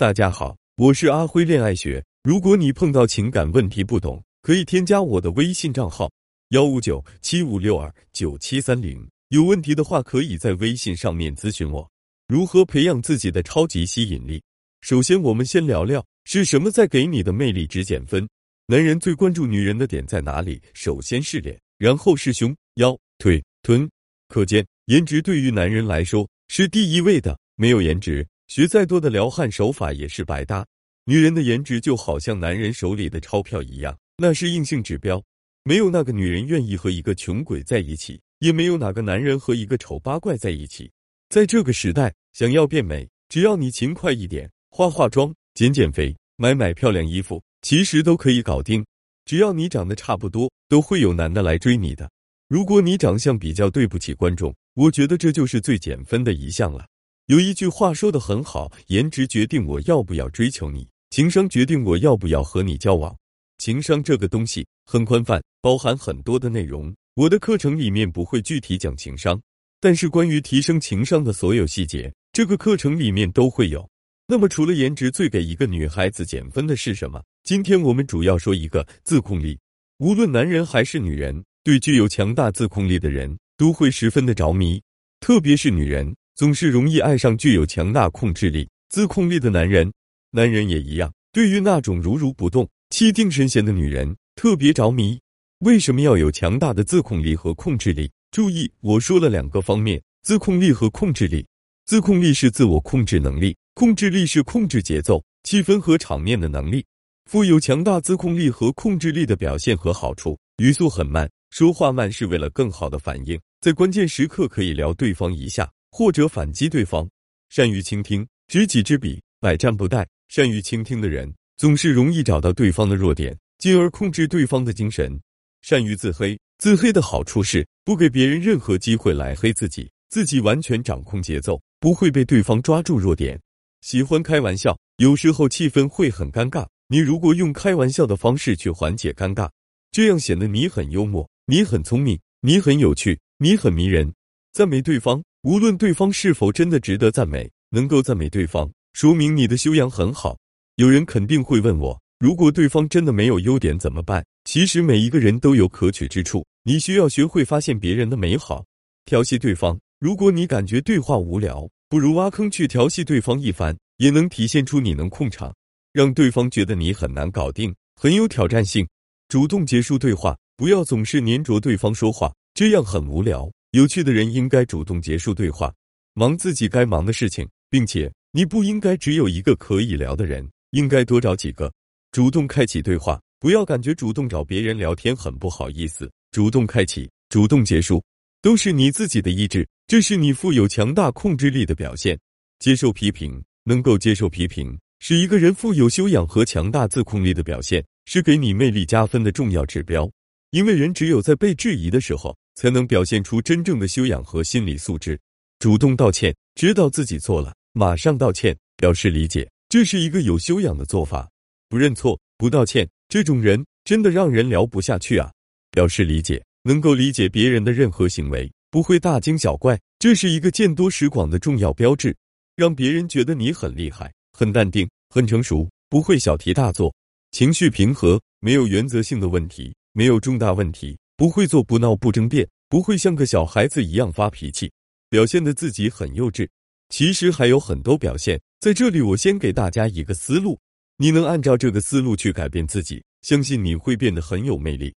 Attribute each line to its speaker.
Speaker 1: 大家好，我是阿辉恋爱学。如果你碰到情感问题不懂，可以添加我的微信账号幺五九七五六二九七三零。有问题的话，可以在微信上面咨询我。如何培养自己的超级吸引力？首先，我们先聊聊是什么在给你的魅力值减分。男人最关注女人的点在哪里？首先是脸，然后是胸、腰、腿、臀。可见，颜值对于男人来说是第一位的。没有颜值。学再多的撩汉手法也是白搭。女人的颜值就好像男人手里的钞票一样，那是硬性指标。没有哪个女人愿意和一个穷鬼在一起，也没有哪个男人和一个丑八怪在一起。在这个时代，想要变美，只要你勤快一点，化化妆、减减肥、买买漂亮衣服，其实都可以搞定。只要你长得差不多，都会有男的来追你的。如果你长相比较对不起观众，我觉得这就是最减分的一项了。有一句话说的很好，颜值决定我要不要追求你，情商决定我要不要和你交往。情商这个东西很宽泛，包含很多的内容。我的课程里面不会具体讲情商，但是关于提升情商的所有细节，这个课程里面都会有。那么除了颜值，最给一个女孩子减分的是什么？今天我们主要说一个自控力。无论男人还是女人，对具有强大自控力的人都会十分的着迷，特别是女人。总是容易爱上具有强大控制力、自控力的男人，男人也一样。对于那种如如不动、气定神闲的女人，特别着迷。为什么要有强大的自控力和控制力？注意，我说了两个方面：自控力和控制力。自控力是自我控制能力，控制力是控制节奏、气氛和场面的能力。富有强大自控力和控制力的表现和好处：语速很慢，说话慢是为了更好的反应，在关键时刻可以撩对方一下。或者反击对方，善于倾听，知己知彼，百战不殆。善于倾听的人总是容易找到对方的弱点，进而控制对方的精神。善于自黑，自黑的好处是不给别人任何机会来黑自己，自己完全掌控节奏，不会被对方抓住弱点。喜欢开玩笑，有时候气氛会很尴尬，你如果用开玩笑的方式去缓解尴尬，这样显得你很幽默，你很聪明，你很有趣，你很迷人。赞美对方。无论对方是否真的值得赞美，能够赞美对方，说明你的修养很好。有人肯定会问我，如果对方真的没有优点怎么办？其实每一个人都有可取之处，你需要学会发现别人的美好，调戏对方。如果你感觉对话无聊，不如挖坑去调戏对方一番，也能体现出你能控场，让对方觉得你很难搞定，很有挑战性。主动结束对话，不要总是黏着对方说话，这样很无聊。有趣的人应该主动结束对话，忙自己该忙的事情，并且你不应该只有一个可以聊的人，应该多找几个。主动开启对话，不要感觉主动找别人聊天很不好意思。主动开启，主动结束，都是你自己的意志，这是你富有强大控制力的表现。接受批评，能够接受批评，是一个人富有修养和强大自控力的表现，是给你魅力加分的重要指标。因为人只有在被质疑的时候。才能表现出真正的修养和心理素质。主动道歉，知道自己错了，马上道歉，表示理解，这是一个有修养的做法。不认错、不道歉，这种人真的让人聊不下去啊！表示理解，能够理解别人的任何行为，不会大惊小怪，这是一个见多识广的重要标志，让别人觉得你很厉害、很淡定、很成熟，不会小题大做，情绪平和，没有原则性的问题，没有重大问题。不会做不闹不争辩，不会像个小孩子一样发脾气，表现的自己很幼稚。其实还有很多表现，在这里我先给大家一个思路，你能按照这个思路去改变自己，相信你会变得很有魅力。